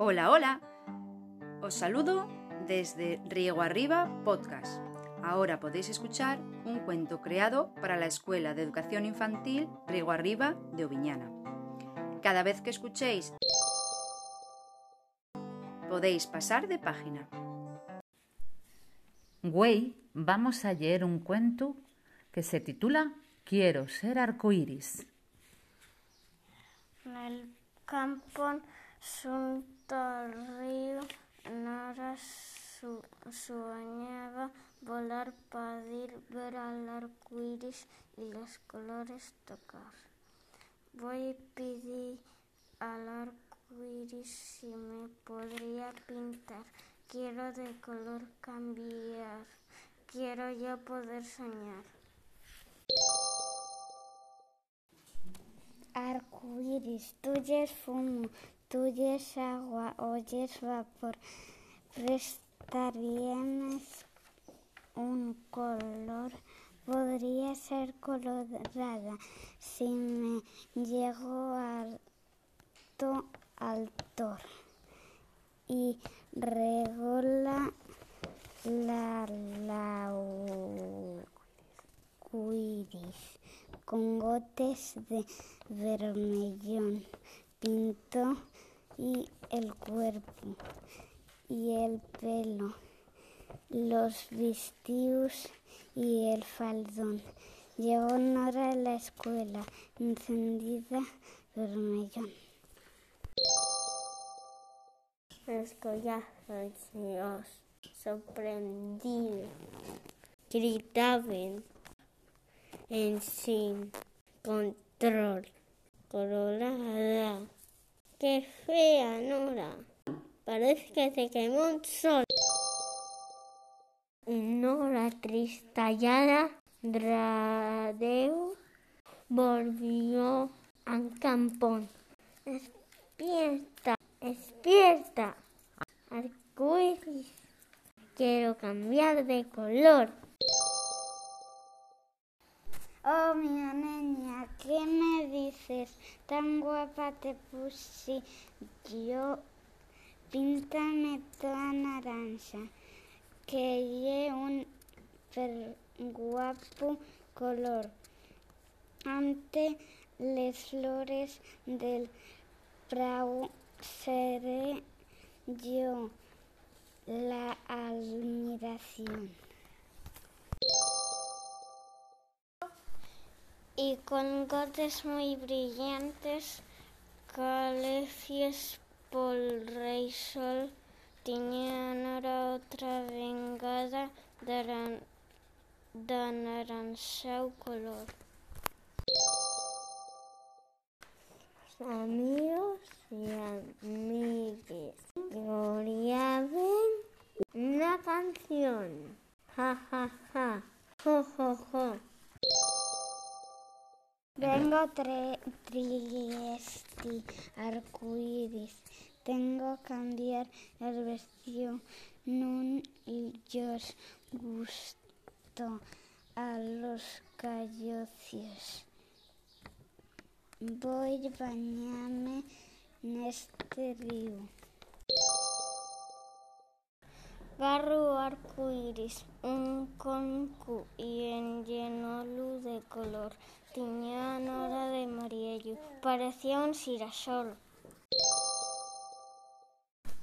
Hola, hola. Os saludo desde Riego Arriba Podcast. Ahora podéis escuchar un cuento creado para la Escuela de Educación Infantil Riego Arriba de Oviñana. Cada vez que escuchéis podéis pasar de página. Güey, vamos a leer un cuento que se titula Quiero ser arcoíris. Nel campo río Nora su soñaba volar para ir ver al arcoíris y los colores tocar. Voy a pedir al arcoíris si me podría pintar. Quiero de color cambiar. Quiero yo poder soñar. Arcoíris, tuyes fumo, tuyes agua, oyes vapor. Prestaríamos un color, podría ser colorada si me llego alto al tor y regola la laucuiris con gotes de vermellón pintó y el cuerpo y el pelo, los vestidos y el faldón. Llegó Nora a la escuela, encendida vermellón. Estoy ansioso, sorprendido. Gritaban en sin control. Colorada. ¡Qué fea, Nora! Parece que se quemó un sol. Y Nora, tristallada, volvió al campón. Despierta, despierta. Arcoíris, quiero cambiar de color. Oh, mi niña, ¿qué me Tan guapa te puse yo. Píntame toda naranja, que lle un per guapo color. Ante les flores del prau seré yo la admiración. Y con gotes muy brillantes, calefies por rey sol, tenían ahora otra vengada de, ran, de naranjao color. Amigos y amigues, gloriaban una canción. Ja, ja, ja, Vengo tre triesti arcoíris. Tengo cambiar el vestido. Non ellos gusto a los callocios. Voy a bañarme en este río. Barro arcoíris, un concu y en lleno luz de color. Tenía Nora de Mariello, parecía un girasol.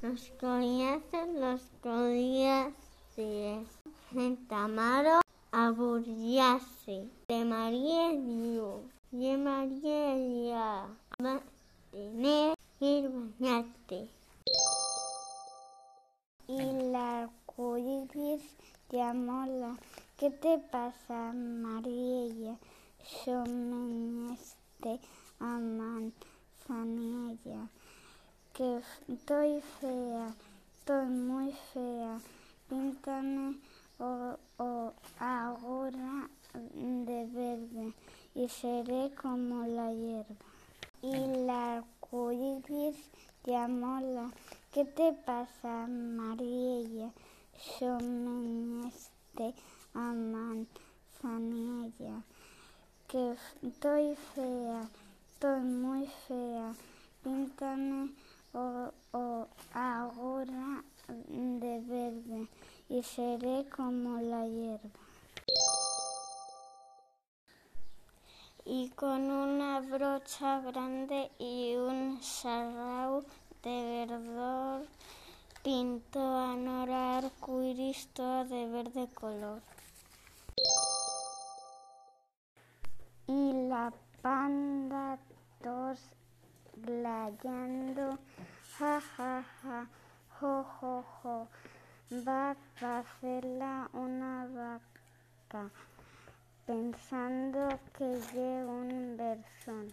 Los collaces, los collaces, en Tamaro, aburiase, de Mariello, de Mariella, va a tener ir bañarte. Y la arcoíris llamó la, ¿qué te pasa, Mariella? Yo me este a manzanilla, que estoy fea, estoy muy fea. Píntame o, o ahora de verde y seré como la hierba. Y la arcoíris llamó la, ¿qué te pasa, Mariella? Yo me a manzanilla que estoy fea, estoy muy fea. Píntame o, o ahora de verde y seré como la hierba. Y con una brocha grande y un sarrau de verdor pintó a Nora arcoiris toda de verde color. Y la panda tos glayando, ja ja ja, jo jo jo, va a hacerla una vaca, pensando que lleva un versón.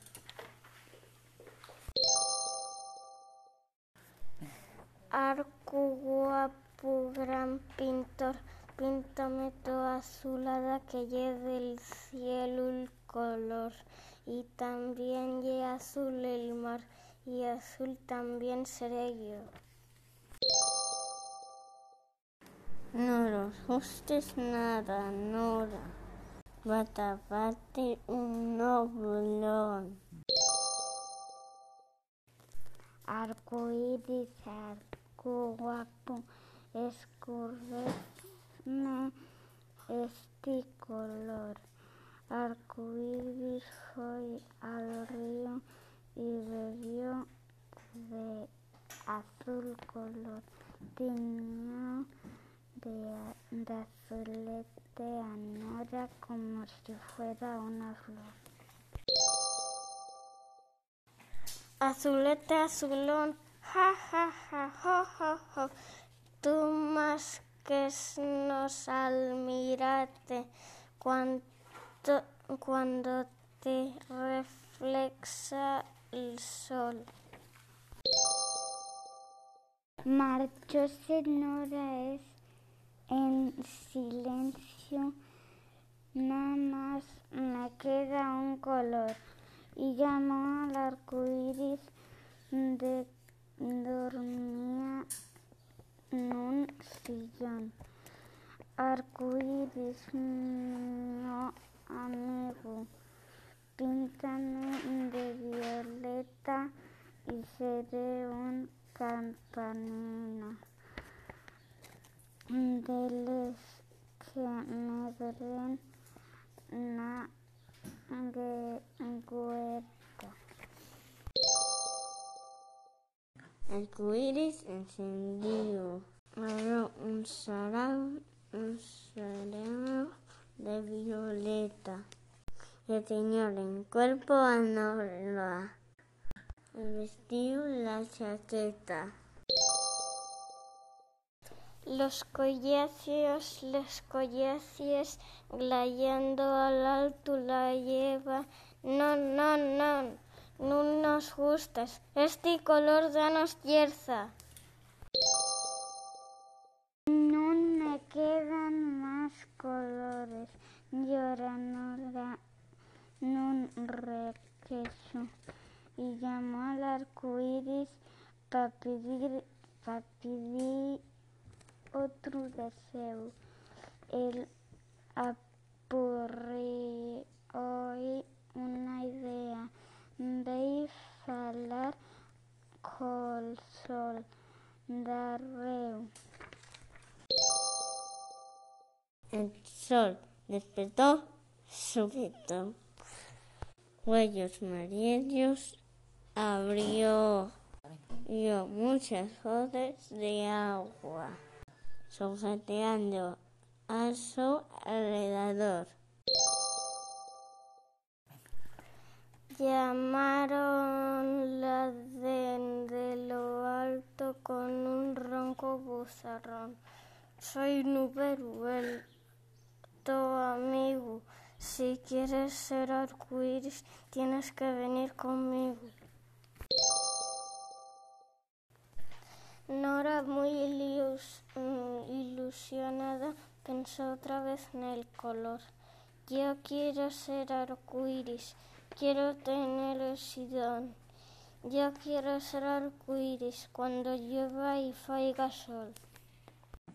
Arco guapo, gran pintor, píntame toda azulada que lleve el cielo el y también lle azul el mar y azul también seré yo. No los gustes nada, Nora. Taparte un noblón. Arco iris, arco guapo, escurrezme este color. Arco iris fue al río y bebió de azul color. Tiñó de, azulete a como si fuera una flor. Azulete, azulón, ja, ja, ja, jo, jo, jo. Tú más que nos al mirarte cuando, te reflexa el sol. Marchóse Nora es en silencio, nada más me queda un color y llamó al arco iris de dormía en un sillón. Arco iris, no amigo, píntame de violeta y seré un campanino. Deles que me den una huerta. Arcoíris encendido, abrió un sarao, un sarao de violeta que tenía en cuerpo a Nora, el vestido la chaqueta. Los collacios, los collacios, glayando al alto la lleva. No, no, no, no nos gustas. Este color danos yerza. No me quedan colores. Llora Nora, no requeso. Y llamó al arco iris para pedir, para pedir otro deseo. El apurre hoy una idea de falar col sol darreu. El sol despertó súbito. Cuellos amarillos abrió, vio muchas gotas de agua solfeteando a su alrededor. Llamaron la de lo alto con un ronco buzarrón. Soy Nuberu, amigo. Si quieres ser arcoíris, tienes que venir conmigo. Nora, muy ilus ilusionada, pensó otra vez en el color. Yo quiero ser arcoíris, quiero tener el sidón. Yo quiero ser arcoíris cuando llueva y faiga sol.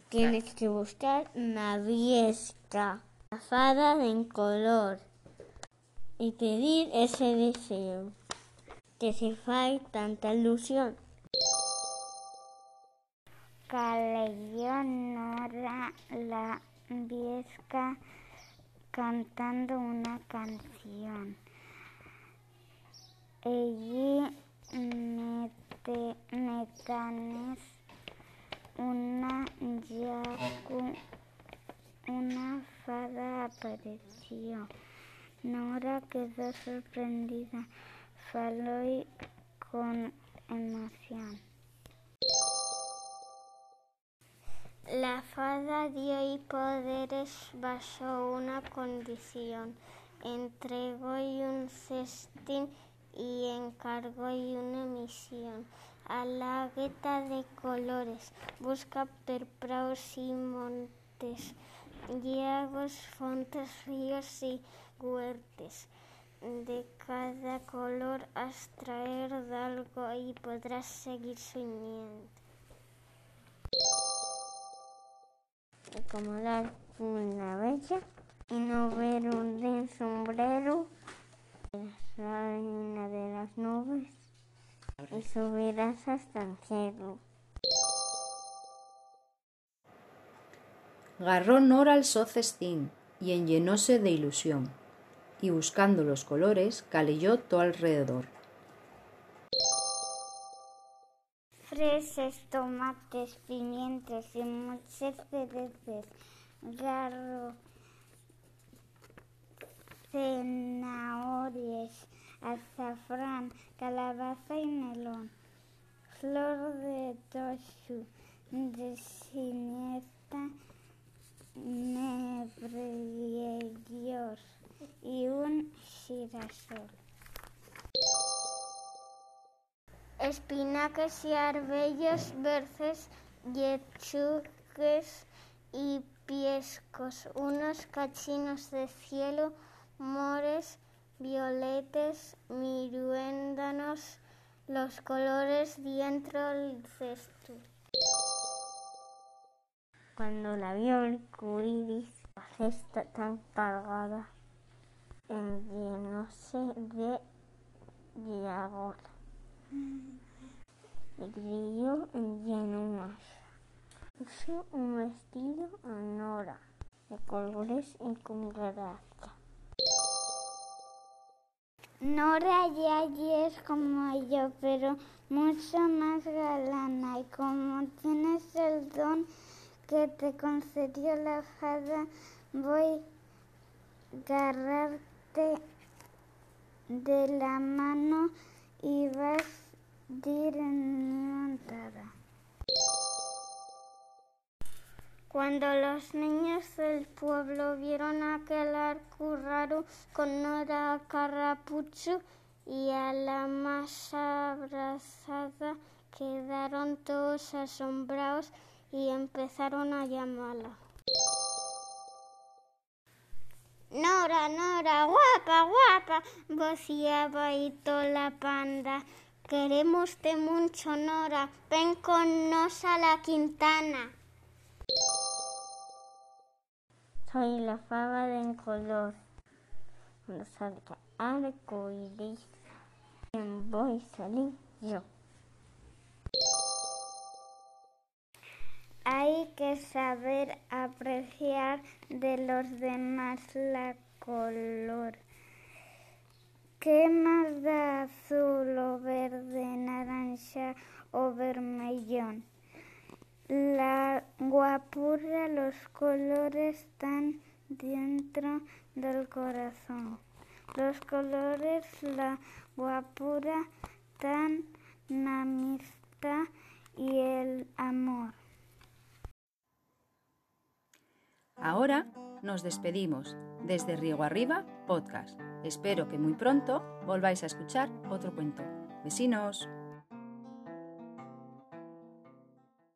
Tienes que buscar una viesca, la fada en color, y pedir ese deseo que se fai tanta ilusión. leyó Nora la Viesca cantando una canción. Allí mete, metanes una una fada apareció. Nora quedó sorprendida, faló con emoción. La fada dio y poderes bajo una condición. Entregó y un cestín y encargó y una misión. A la gueta de colores busca perpraos y montes, lagos, fontes, ríos y huertes. De cada color extraer algo y podrás seguir soñando. acomodar una bella y no ver un sombrero, la reina de las nubes y subirás hasta el cielo. Garró Nora al socestín y enllenóse de ilusión, y buscando los colores caleyó todo alrededor. fresas, tomates, pimientos y muchas cereces, garro, zanahorias, azafrán, calabaza y melón, flor de toshu, de siniestra, nebrillor y un girasol. espinacas y arbellos verdes, lechugues y piescos, unos cachinos de cielo, mores, violetes, miruéndanos, los colores dentro del cesto. Cuando la vio el cuiris, la cesta tan cargada, llenóse de diagonal. El grillo lleno más. Usó un vestido a Nora de colores y con gracia. Nora ya es como yo, pero mucho más galana. Y como tienes el don que te concedió la fada, voy a agarrarte de la mano y vas a ir montada. Cuando los niños del pueblo vieron aquel arco raro con Nora Carrapucho y a la más abrazada, quedaron todos asombrados y empezaron a llamarla. Nora, Nora, guapa, guapa, vociaba y toda la panda. Queremos de mucho, Nora, ven con nos a la quintana. Soy la fava de color, cuando salga arco iris, voy a salir yo. Hay que saber apreciar de los demás la color. ¿Qué más da azul o verde, naranja o vermellón? La guapura, los colores están dentro del corazón. Los colores, la guapura, están la amistad y el amor. Ahora nos despedimos desde Riego Arriba Podcast. Espero que muy pronto volváis a escuchar otro cuento. Vecinos.